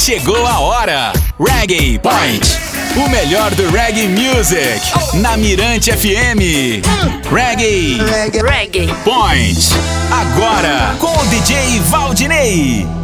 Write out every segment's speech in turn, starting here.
Chegou a hora. Reggae Point. O melhor do reggae music. Na Mirante FM. Reggae. Reggae. Point. Agora com o DJ Valdinei.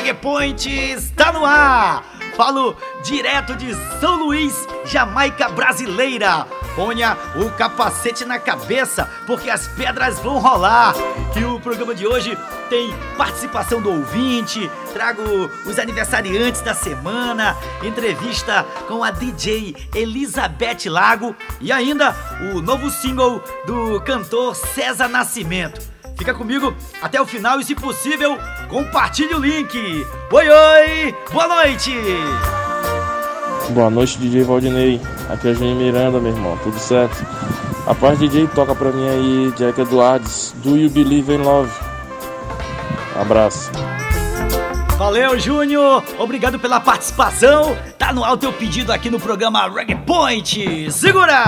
Reggae Point está no ar. Falo direto de São Luís, Jamaica brasileira. Ponha o capacete na cabeça, porque as pedras vão rolar. E o programa de hoje tem participação do ouvinte, trago os aniversariantes da semana, entrevista com a DJ Elizabeth Lago e ainda o novo single do cantor César Nascimento. Fica comigo até o final e, se possível, compartilhe o link. Oi, oi, boa noite! Boa noite, DJ Valdinei. Aqui é Júnior Miranda, meu irmão. Tudo certo? A parte DJ toca pra mim aí, Jack Edwards. Do You Believe in Love? Abraço. Valeu, Júnior! Obrigado pela participação. Tá no ar o teu pedido aqui no programa Reggae Point. Segura!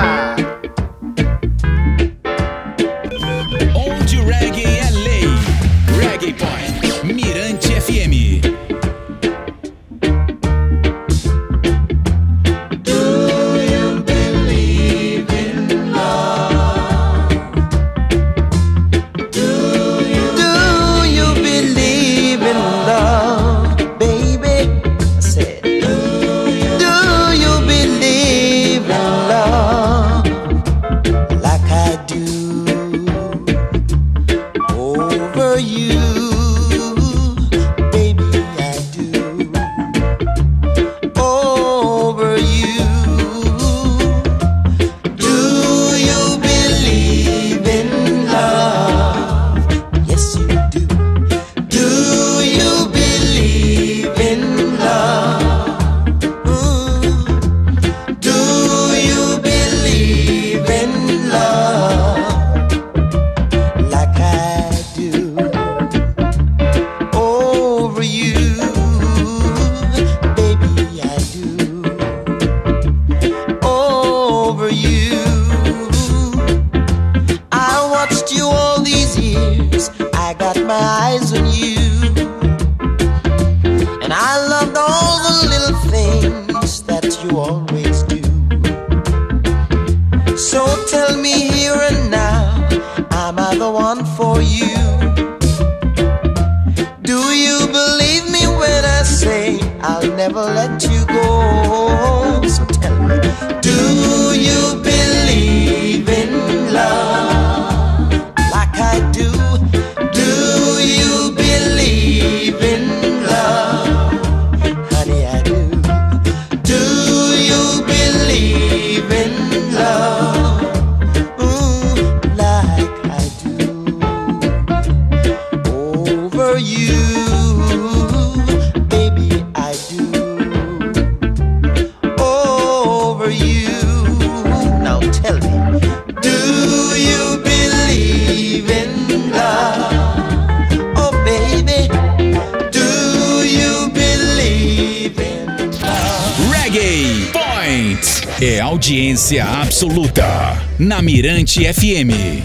Audiência absoluta. Na Mirante FM.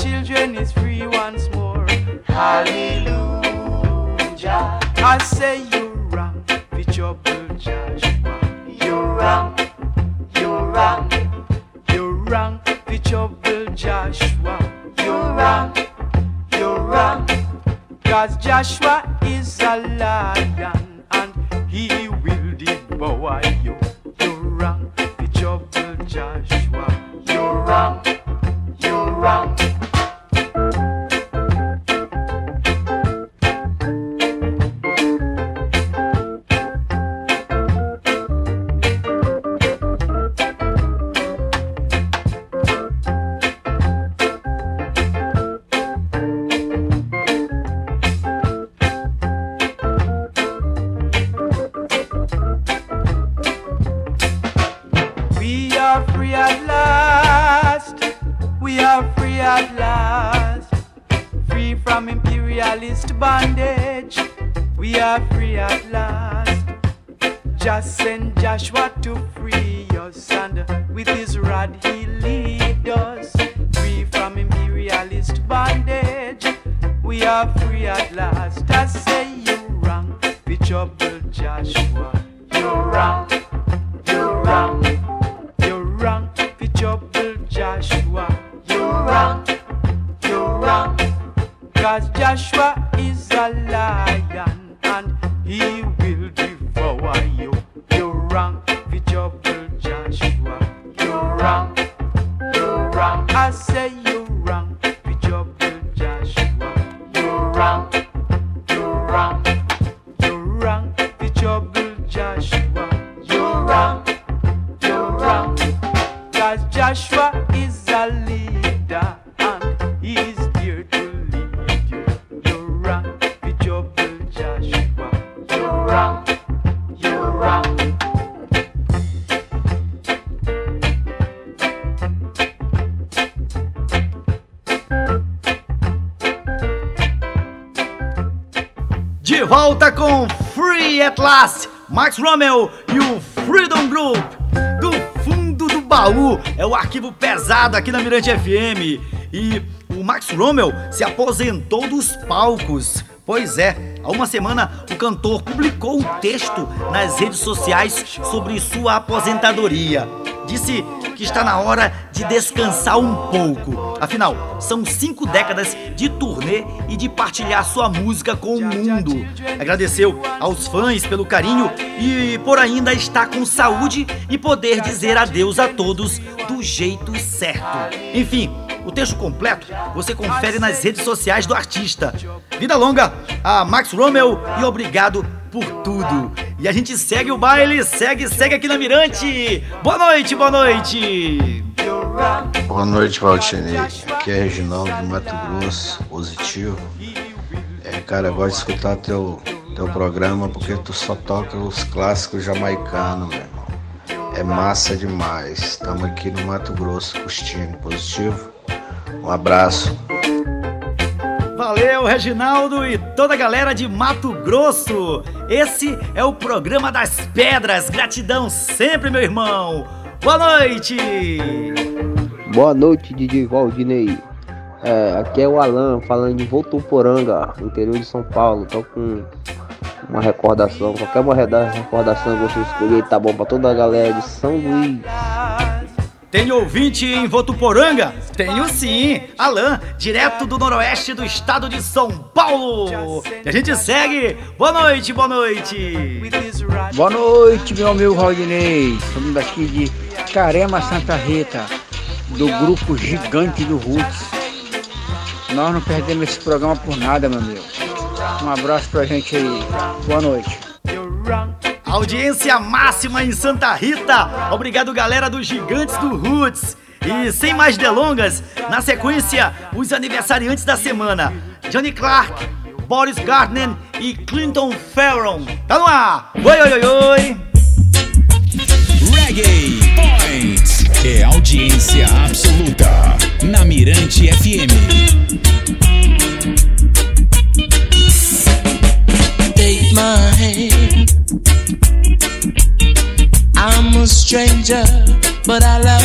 Children De volta com Free at Last, Max Rommel e o Freedom Group. Do fundo do baú é o arquivo pesado aqui na Mirante FM. E o Max Rommel se aposentou dos palcos. Pois é, há uma semana o cantor publicou um texto nas redes sociais sobre sua aposentadoria. Disse que está na hora de descansar um pouco. Afinal, são cinco décadas de turnê e de partilhar sua música com o mundo. Agradeceu aos fãs pelo carinho e por ainda estar com saúde e poder dizer adeus a todos do jeito certo. Enfim, o texto completo você confere nas redes sociais do artista. Vida longa a Max Rommel e obrigado por tudo. E a gente segue o baile, segue, segue aqui na Mirante. Boa noite, boa noite. Boa noite, Valdinei. Aqui é Reginaldo do Mato Grosso, positivo. É, cara, eu gosto de escutar teu, teu programa porque tu só toca os clássicos jamaicanos, meu irmão. É massa demais. Estamos aqui no Mato Grosso, curtindo, positivo. Um abraço. Valeu, Reginaldo e toda a galera de Mato Grosso. Esse é o programa das pedras. Gratidão sempre, meu irmão. Boa noite. Boa noite, DJ Valdinei. É, aqui é o Alan falando de Votuporanga, interior de São Paulo. Tô com uma recordação, qualquer uma recordação que você escolher tá bom pra toda a galera de São Luís. Tem ouvinte em Votuporanga? Tenho sim. Alan, direto do noroeste do estado de São Paulo. E a gente segue. Boa noite, boa noite. Boa noite, meu amigo Valdinei. Estamos daqui de Carema Santa Rita, do grupo Gigante do Roots. Nós não perdemos esse programa por nada, meu amigo. Um abraço pra gente aí. Boa noite. Audiência máxima em Santa Rita. Obrigado, galera dos Gigantes do Roots. E sem mais delongas, na sequência, os aniversariantes da semana: Johnny Clark, Boris Gardner e Clinton Farron. Tá no ar! Oi, oi, oi, oi! Reggae Points é audiência stranger, but I love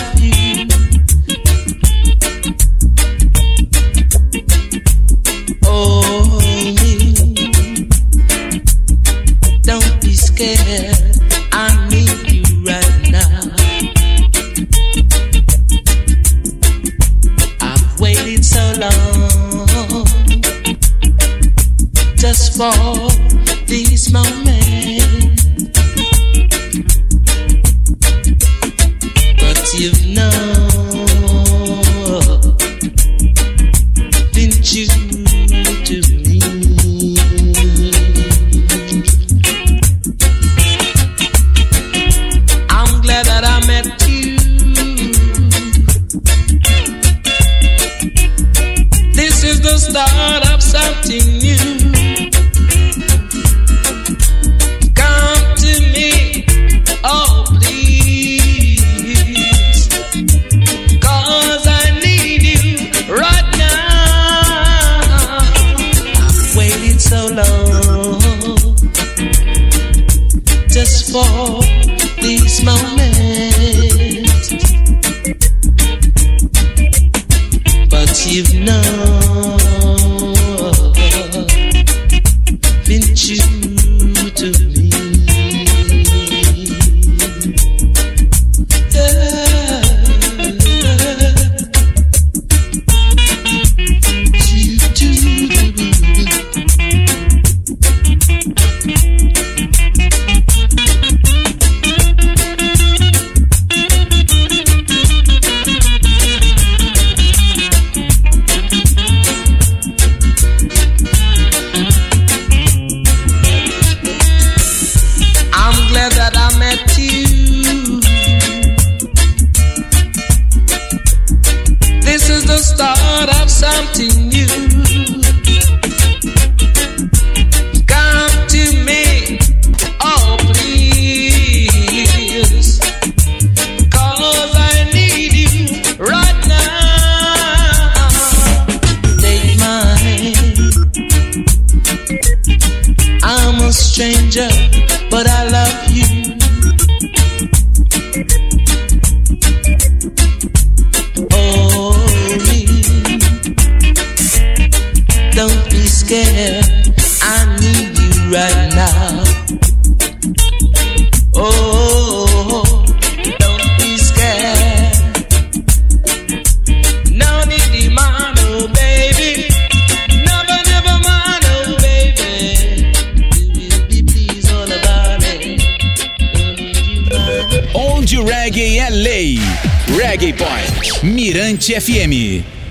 I'm a stranger, but I love you. Oh, me. Don't be scared. Mirante FM.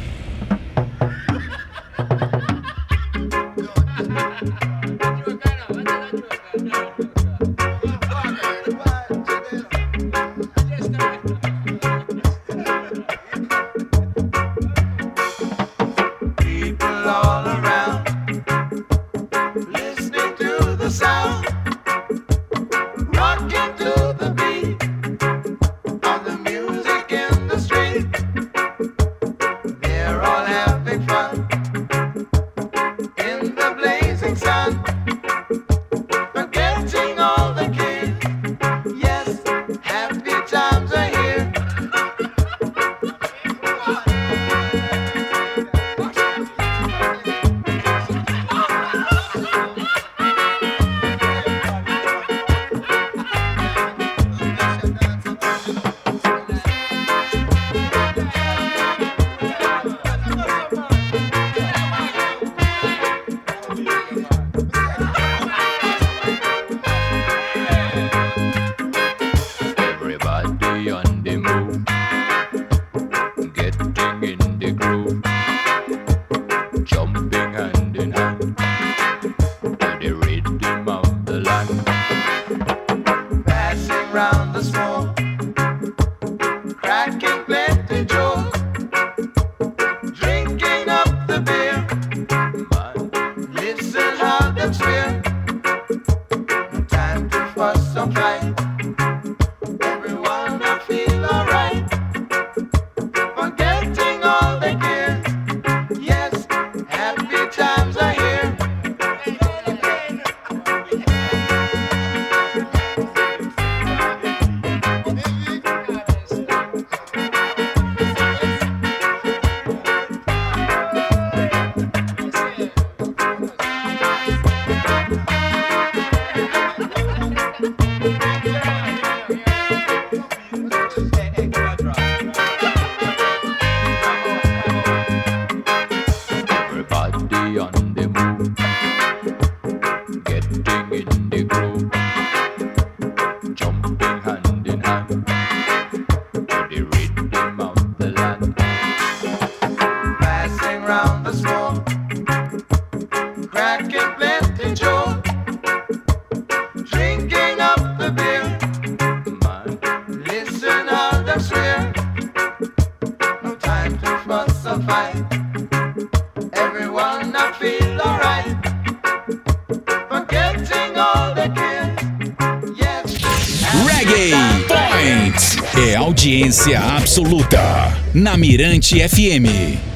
na Mirante FM.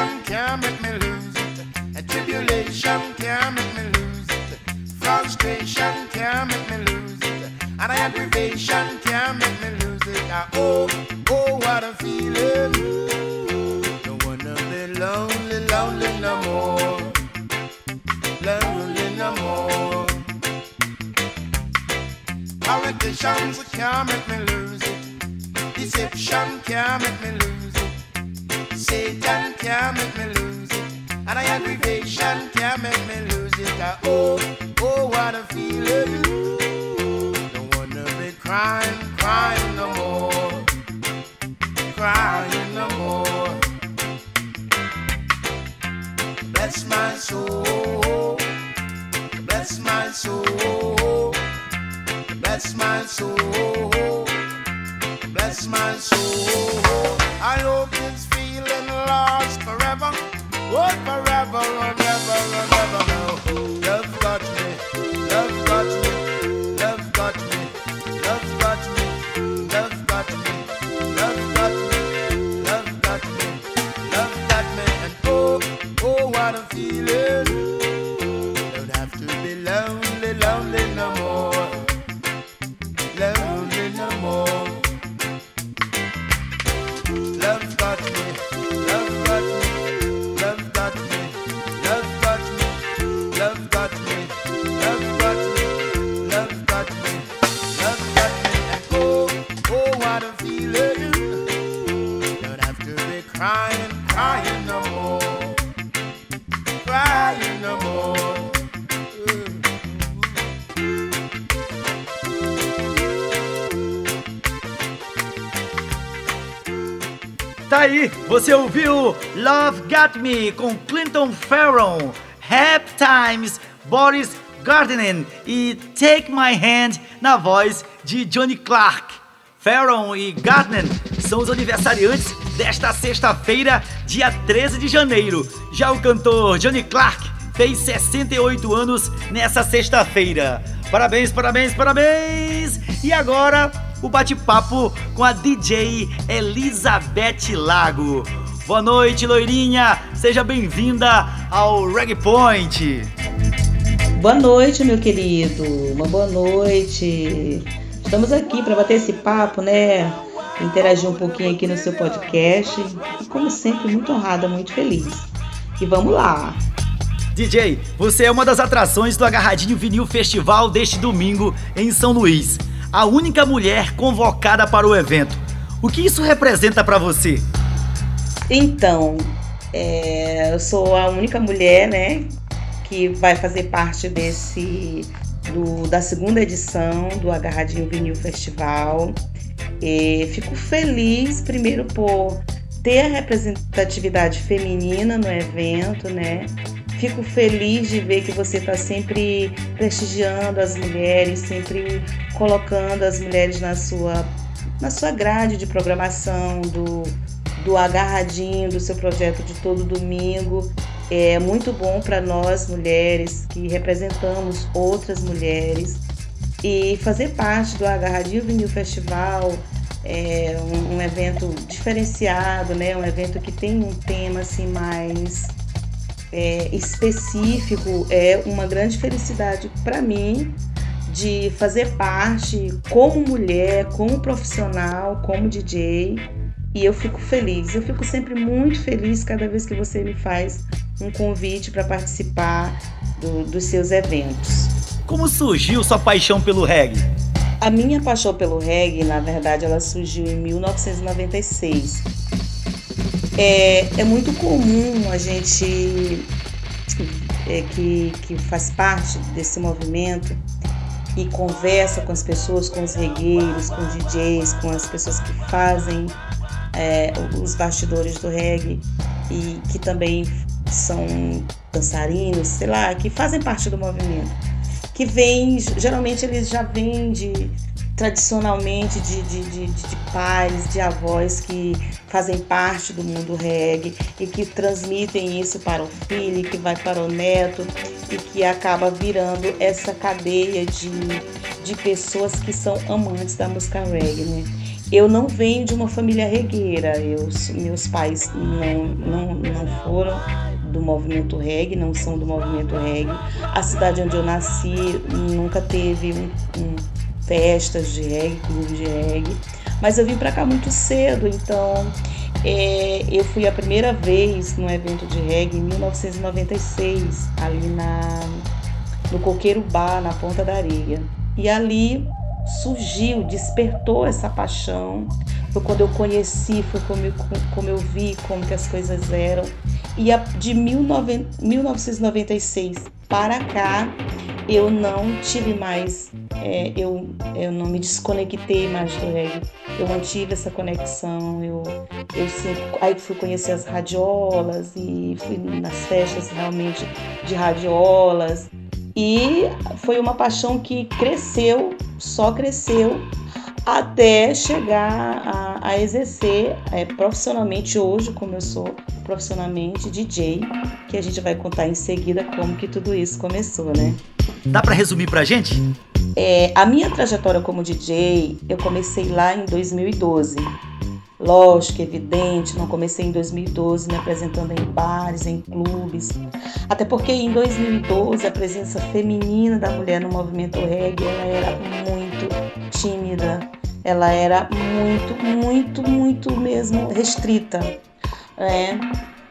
Can't and What? Love Got Me com Clinton Farron, Happy Times, Boris Gardner e Take My Hand na voz de Johnny Clark. Farron e Gardner são os aniversariantes desta sexta-feira, dia 13 de janeiro. Já o cantor Johnny Clark fez 68 anos nessa sexta-feira. Parabéns, parabéns, parabéns! E agora o bate-papo com a DJ Elizabeth Lago. Boa noite, loirinha! Seja bem-vinda ao Reggae Point. Boa noite, meu querido. Uma boa noite. Estamos aqui para bater esse papo, né? Interagir um pouquinho aqui no seu podcast. E, como sempre, muito honrada, muito feliz. E vamos lá. DJ, você é uma das atrações do Agarradinho Vinil Festival deste domingo em São Luís. A única mulher convocada para o evento. O que isso representa para você? Então, é, eu sou a única mulher, né, que vai fazer parte desse do, da segunda edição do Agarradinho Vinil Festival. E fico feliz, primeiro, por ter a representatividade feminina no evento, né? Fico feliz de ver que você está sempre prestigiando as mulheres, sempre colocando as mulheres na sua, na sua grade de programação, do, do agarradinho, do seu projeto de todo domingo. É muito bom para nós mulheres que representamos outras mulheres e fazer parte do Agarradinho Vinil Festival é um, um evento diferenciado, né? Um evento que tem um tema assim mais é, específico é uma grande felicidade para mim de fazer parte como mulher, como profissional, como DJ. E eu fico feliz, eu fico sempre muito feliz cada vez que você me faz um convite para participar do- dos seus eventos. Como surgiu sua paixão pelo reggae? A minha paixão pelo reggae, na verdade, ela surgiu em 1996. É, é muito comum a gente é, que, que faz parte desse movimento e conversa com as pessoas, com os regueiros, com os DJs, com as pessoas que fazem é, os bastidores do reggae e que também são dançarinos, sei lá, que fazem parte do movimento. Que vem, geralmente eles já vêm de tradicionalmente de, de, de, de, de pais, de avós que fazem parte do mundo reggae e que transmitem isso para o filho, que vai para o neto e que acaba virando essa cadeia de, de pessoas que são amantes da música reggae, né? Eu não venho de uma família regueira, eu, meus pais não, não, não foram do movimento reggae, não são do movimento reggae. A cidade onde eu nasci nunca teve um, um festas de reggae, clube de reggae. Mas eu vim para cá muito cedo, então é, eu fui a primeira vez num evento de reggae em 1996, ali na, no Coqueiro Bar, na Ponta da Areia. E ali surgiu, despertou essa paixão. Foi quando eu conheci, foi como eu, como eu vi como que as coisas eram. E a, de 19, 1996 para cá, eu não tive mais, é, eu, eu não me desconectei mais do reggae. Eu mantive essa conexão, eu, eu sempre, aí fui conhecer as radiolas e fui nas festas realmente de radiolas. E foi uma paixão que cresceu, só cresceu até chegar a, a exercer é, profissionalmente hoje, como eu sou profissionalmente DJ, que a gente vai contar em seguida como que tudo isso começou, né? Dá para resumir pra gente? É, a minha trajetória como DJ, eu comecei lá em 2012. Lógico, evidente, não comecei em 2012 me apresentando em bares, em clubes. Até porque em 2012 a presença feminina da mulher no movimento reggae ela era muito tímida, ela era muito, muito, muito mesmo restrita. Né?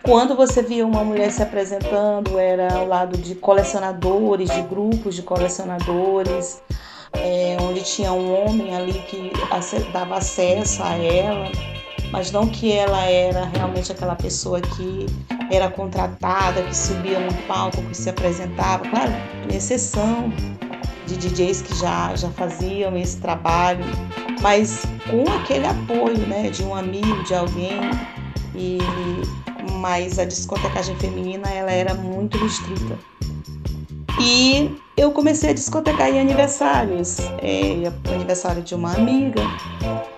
Quando você via uma mulher se apresentando, era ao lado de colecionadores, de grupos de colecionadores, é, onde tinha um homem ali que dava acesso a ela, mas não que ela era realmente aquela pessoa que era contratada, que subia no palco, que se apresentava. Claro, tem exceção de DJs que já, já faziam esse trabalho, mas com aquele apoio né, de um amigo, de alguém. E, mas a discotecagem feminina ela era muito restrita. E eu comecei a discotecar em aniversários. É, aniversário de uma amiga.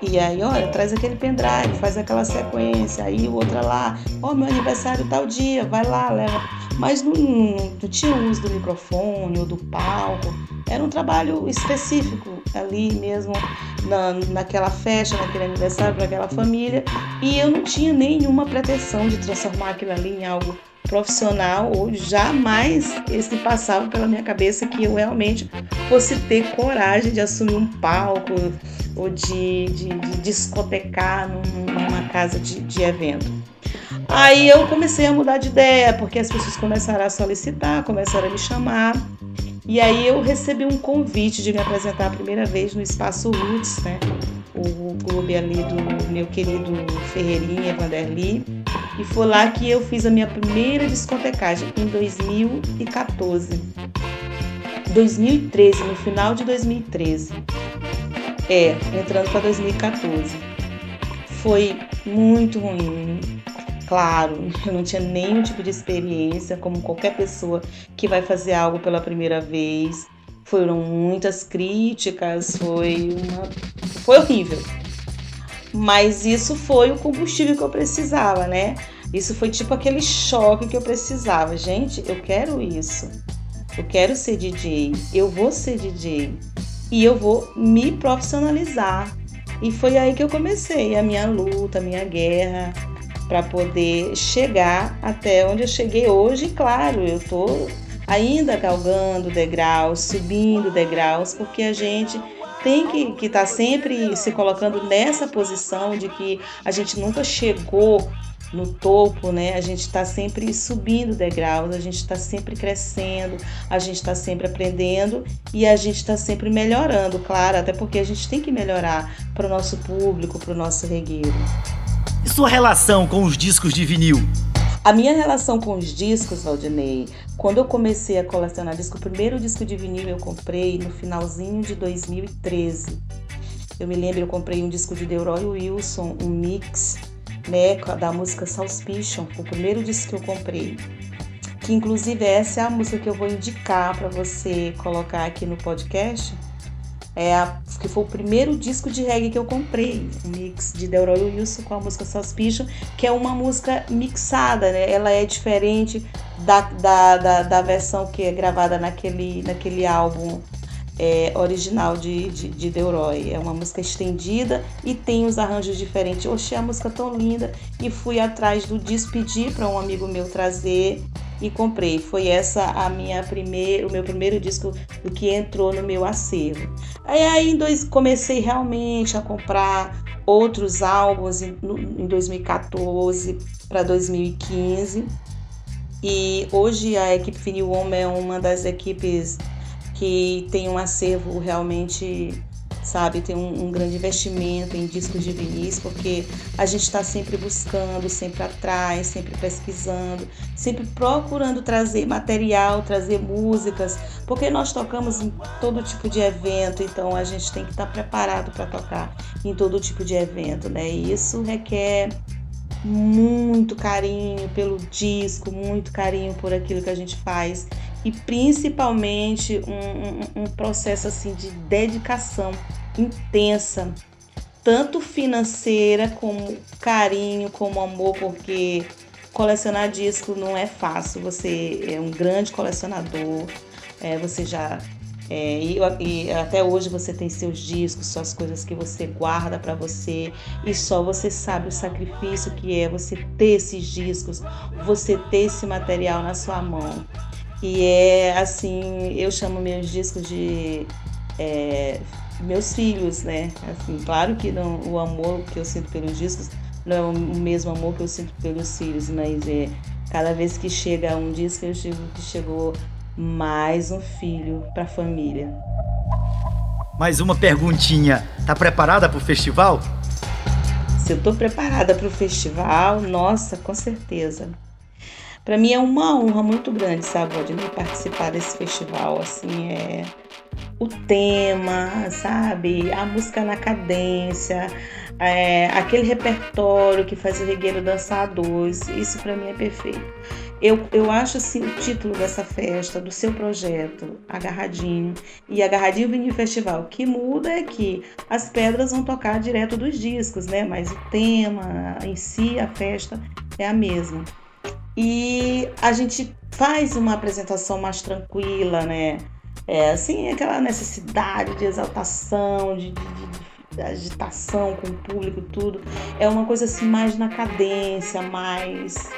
E aí, olha, traz aquele pendrive, faz aquela sequência. Aí outra lá, ó, oh, meu aniversário tal dia, vai lá, leva. Mas não, não, tinha uso do microfone ou do palco. Era um trabalho específico ali mesmo, na, naquela festa, naquele aniversário, para aquela família. E eu não tinha nenhuma pretensão de transformar aquilo ali em algo profissional ou jamais esse passava pela minha cabeça que eu realmente fosse ter coragem de assumir um palco ou de, de, de discotecar numa casa de, de evento. Aí eu comecei a mudar de ideia, porque as pessoas começaram a solicitar, começaram a me chamar. E aí eu recebi um convite de me apresentar a primeira vez no Espaço Roots, né? O clube ali do meu querido Ferreirinha Vanderly. E foi lá que eu fiz a minha primeira discotecagem, em 2014. 2013, no final de 2013. É, entrando para 2014. Foi muito ruim. Claro, eu não tinha nenhum tipo de experiência, como qualquer pessoa que vai fazer algo pela primeira vez. Foram muitas críticas, foi uma. Foi horrível. Mas isso foi o combustível que eu precisava, né? Isso foi tipo aquele choque que eu precisava. Gente, eu quero isso. Eu quero ser DJ. Eu vou ser DJ. E eu vou me profissionalizar. E foi aí que eu comecei a minha luta, a minha guerra para poder chegar até onde eu cheguei hoje. E claro, eu tô ainda galgando degraus, subindo degraus, porque a gente tem que estar tá sempre se colocando nessa posição de que a gente nunca chegou no topo, né? A gente está sempre subindo degraus, a gente está sempre crescendo, a gente está sempre aprendendo e a gente está sempre melhorando, claro, até porque a gente tem que melhorar para o nosso público, para o nosso regueiro. E sua relação com os discos de vinil? A minha relação com os discos, Valdinei, quando eu comecei a colecionar disco, o primeiro disco de vinil eu comprei no finalzinho de 2013. Eu me lembro, eu comprei um disco de Delroy Wilson, um mix, né, da música Suspicion, o primeiro disco que eu comprei. Que inclusive essa é a música que eu vou indicar para você colocar aqui no podcast é a, que foi o primeiro disco de reggae que eu comprei, um mix de Delroy Wilson com a música Suspicion, que é uma música mixada, né? Ela é diferente da, da, da, da versão que é gravada naquele, naquele álbum é, original de, de, de Delroy. É uma música estendida e tem os arranjos diferentes. Eu achei a música tão linda e fui atrás do disco, pedi para um amigo meu trazer e comprei. Foi essa a minha primeira, o meu primeiro disco do que entrou no meu acervo. Aí, aí dois, comecei realmente a comprar outros álbuns em, em 2014 para 2015. E hoje a equipe Fini Woman é uma das equipes que tem um acervo realmente sabe? Tem um, um, grande investimento em discos de vinis, porque a gente está sempre buscando, sempre atrás, sempre pesquisando, sempre procurando trazer material, trazer músicas, porque nós tocamos em todo tipo de evento, então a gente tem que estar tá preparado para tocar em todo tipo de evento, né? E isso requer muito carinho pelo disco, muito carinho por aquilo que a gente faz e principalmente um, um, um processo assim de dedicação intensa, tanto financeira como carinho, como amor, porque colecionar disco não é fácil. Você é um grande colecionador, é, você já é, e, e, até hoje você tem seus discos, suas coisas que você guarda para você e só você sabe o sacrifício que é você ter esses discos, você ter esse material na sua mão. E é assim, eu chamo meus discos de é, meus filhos, né? Assim, claro que não, o amor que eu sinto pelos discos não é o mesmo amor que eu sinto pelos filhos, mas é cada vez que chega um disco eu digo que chegou mais um filho para a família. Mais uma perguntinha, tá preparada para o festival? Se eu tô preparada para o festival, nossa, com certeza. Para mim é uma honra muito grande, sabe, Valdinei, participar desse festival. Assim, é o tema, sabe? A música na cadência, é, aquele repertório que faz o regueiro dançar a dois. Isso para mim é perfeito. Eu, eu acho assim o título dessa festa, do seu projeto, Agarradinho, e Agarradinho Vinil Festival. O que muda é que as pedras vão tocar direto dos discos, né? Mas o tema em si, a festa, é a mesma e a gente faz uma apresentação mais tranquila, né? É, assim, aquela necessidade de exaltação, de, de, de agitação com o público, tudo. É uma coisa assim mais na cadência, mais,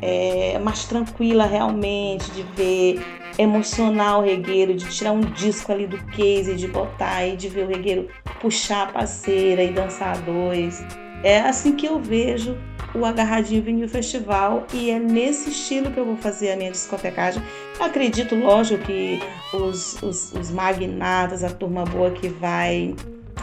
é, mais tranquila realmente, de ver emocionar o regueiro, de tirar um disco ali do case, de botar e de ver o regueiro puxar a parceira e dançar dois. É assim que eu vejo o Agarradinho Vinil Festival e é nesse estilo que eu vou fazer a minha discotecagem. acredito, lógico, que os, os, os magnatas, a turma boa que vai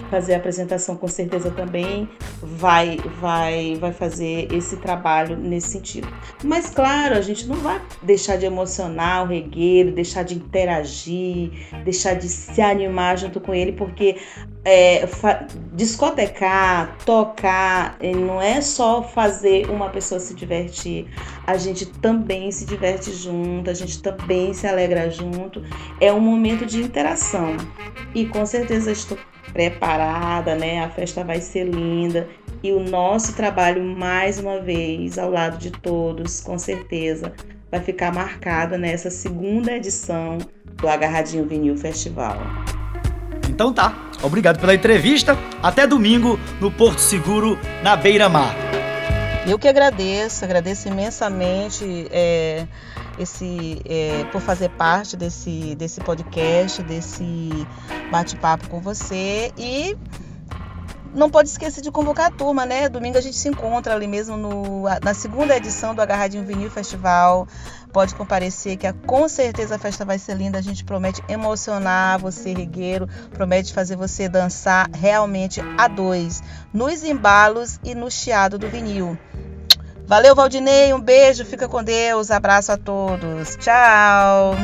fazer a apresentação com certeza também vai vai vai fazer esse trabalho nesse sentido. Mas claro, a gente não vai deixar de emocionar o regueiro, deixar de interagir, deixar de se animar junto com ele, porque é, discotecar, tocar, não é só fazer uma pessoa se divertir, a gente também se diverte junto, a gente também se alegra junto. É um momento de interação. E com certeza estou preparada, né? A festa vai ser linda e o nosso trabalho mais uma vez ao lado de todos, com certeza, vai ficar marcado nessa segunda edição do Agarradinho Vinil Festival. Então tá. Obrigado pela entrevista. Até domingo no Porto Seguro, na Beira Mar. Eu que agradeço, agradeço imensamente é, esse, é, por fazer parte desse, desse podcast, desse bate-papo com você e não pode esquecer de convocar a turma, né? Domingo a gente se encontra ali mesmo no, na segunda edição do Agarradinho Vinil Festival. Pode comparecer, que com certeza a festa vai ser linda. A gente promete emocionar você, regueiro, promete fazer você dançar realmente a dois, nos embalos e no chiado do vinil. Valeu, Valdinei, um beijo, fica com Deus, abraço a todos. Tchau!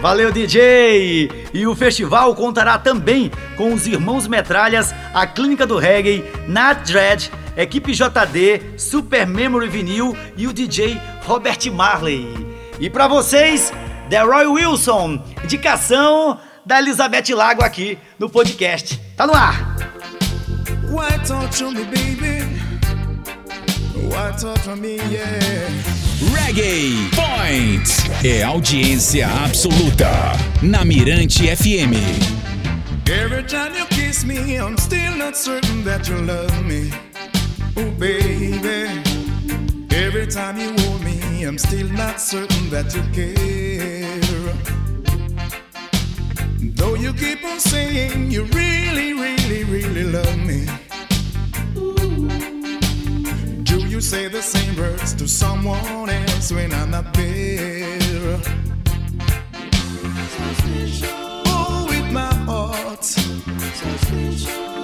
Valeu, DJ! E o festival contará também com os Irmãos Metralhas, a Clínica do Reggae, Nat Dread, Equipe JD, Super Memory Vinil e o DJ Robert Marley. E para vocês, The Roy Wilson, indicação da Elizabeth Lago aqui no podcast. Tá no ar! Why Reggae Point é audiência absoluta na Mirante FM. Every time you kiss me, I'm still not certain that you love me. Oh, baby. Every time you hold me, I'm still not certain that you care. Though you keep on saying you really, really, really love me. You say the same words to someone else when I'm not there? Oh, with my heart,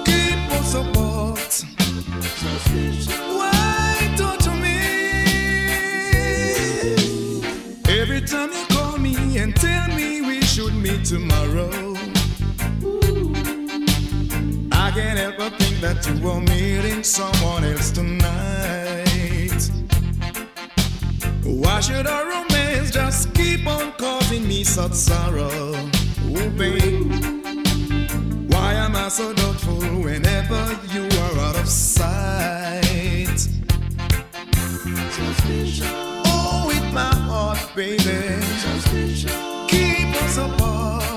keep on support. Why don't me? Every time you call me and tell me we should meet tomorrow. I can't help but think that you are meeting someone else tonight. Why should our romance just keep on causing me such sorrow? Oh, babe. Why am I so doubtful whenever you are out of sight? Oh, with my heart, baby. Keep us apart.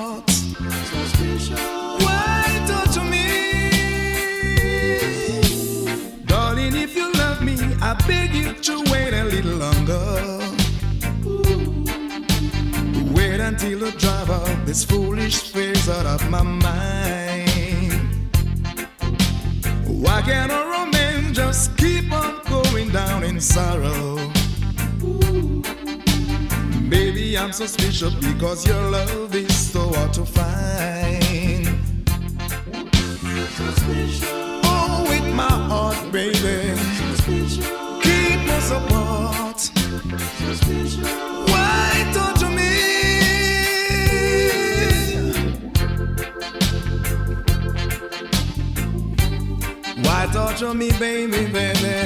To wait a little longer. Wait until the drive of this foolish phase out of my mind. Why can't a romance just keep on going down in sorrow? Baby, I'm suspicious because your love is so hard to find. Oh, with my heart, baby, keep Why don't you me? Why me, baby, baby?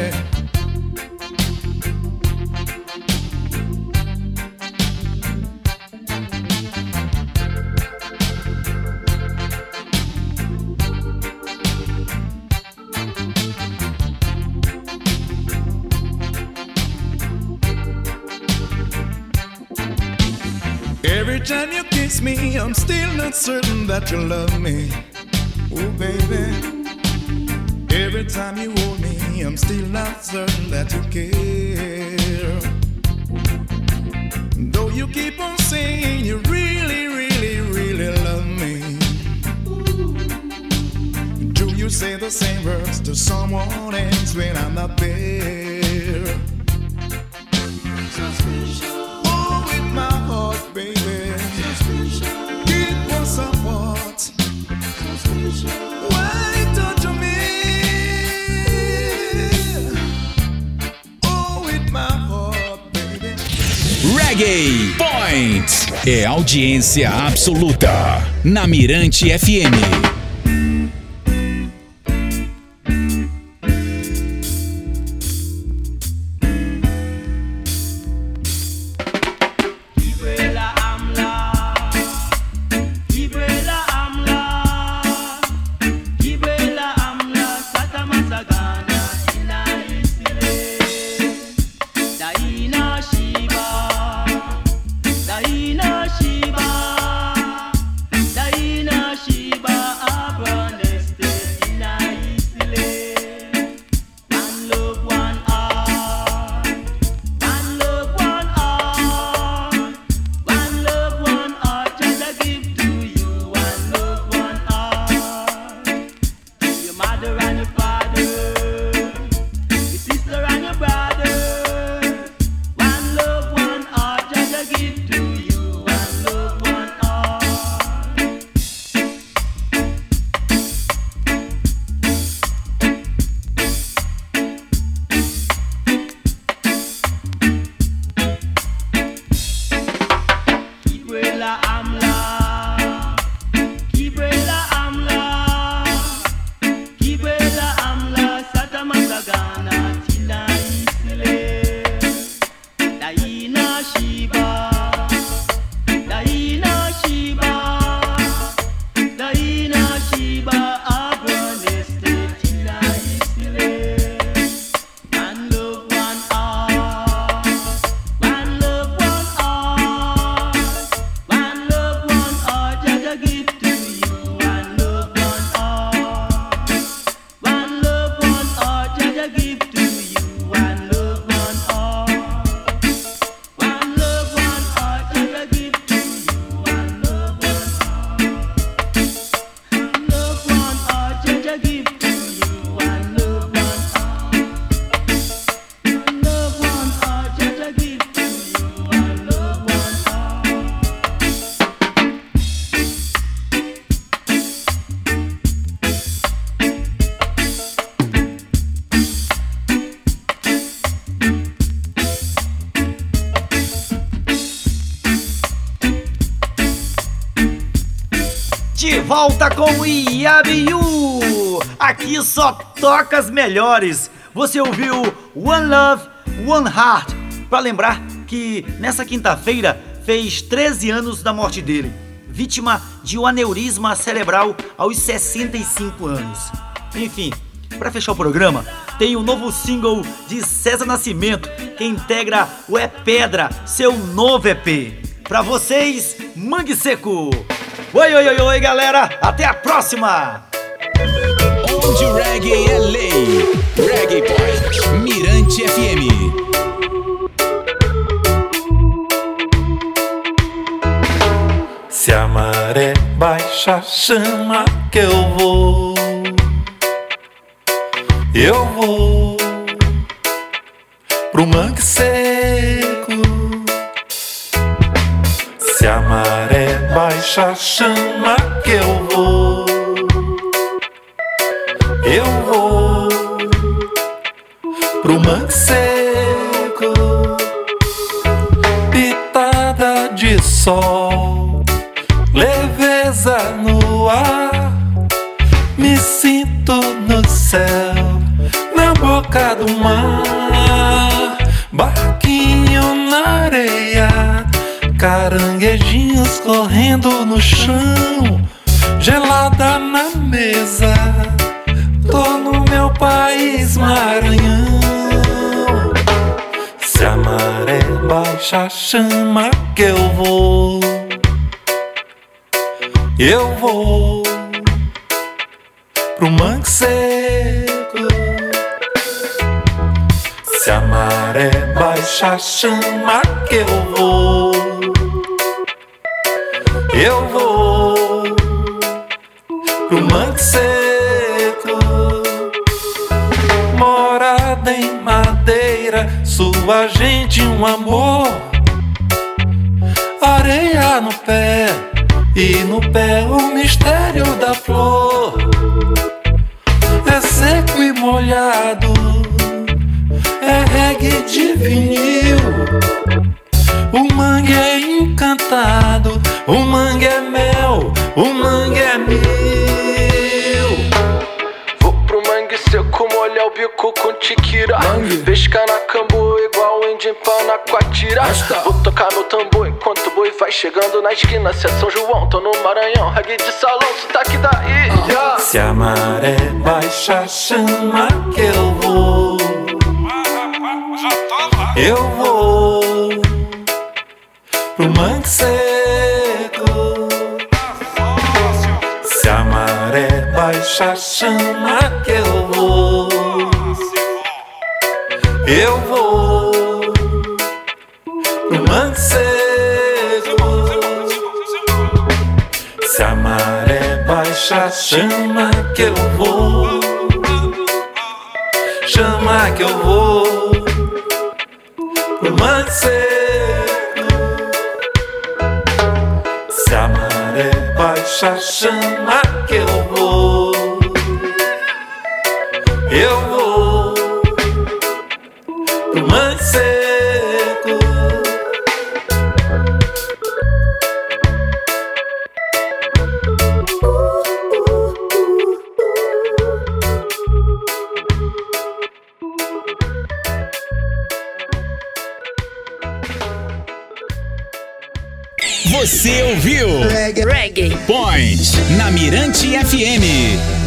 I'm still not certain that you love me. Oh, baby. Every time you hold me, I'm still not certain that you care. Though you keep on saying you really, really, really love me. Do you say the same words to someone else when I'm not there? Reggae Point é audiência absoluta. Na Mirante FM. gonna volta com o Iabiu. Aqui só toca as melhores. Você ouviu One Love, One Heart. Pra lembrar que nessa quinta-feira fez 13 anos da morte dele. Vítima de um aneurisma cerebral aos 65 anos. Enfim, para fechar o programa, tem um novo single de César Nascimento, que integra o É Pedra, seu novo EP. Pra vocês, Mangue Seco. Oi, oi, oi, oi, galera. Até a próxima. Onde o reggae é lei. Reggae Point. Mirante FM. Se a maré baixa, chama que eu vou. Eu vou pro mangue seco. Se a maré baixa, chama que eu vou. Eu vou pro mangue seco. Pitada de sol, leveza no ar. Me sinto no céu, na boca do mar. Caranguejinhos correndo no chão. Gelada na mesa, tô no meu país Maranhão. Se a maré baixa, chama que eu vou. Eu vou pro mangue seco. Se a maré baixa, chama que eu vou. Eu vou pro mangue seco. Morada em madeira, sua gente um amor. Areia no pé e no pé o mistério da flor. É seco e molhado, é reggae de vinil. O mangue é encantado, o mangue é mel, o mangue é mil. Vou pro mangue seco, molhar o bico com tiquira. Pesca na cambu igual o índio empana com a tira. Vou tocar no tambor enquanto o boi vai chegando na esquina. Se é São João, tô no Maranhão. Reggae de salão, sotaque daí. Yeah. Se a maré baixa, chama que eu vou. Eu vou Se a maré baixa, chama que eu vou. Eu vou pro mangue seco. Se a maré baixa, chama que eu vou. Chama que eu vou pro mangue baixa, chama que eu vou. Reggae. Point na Mirante FM.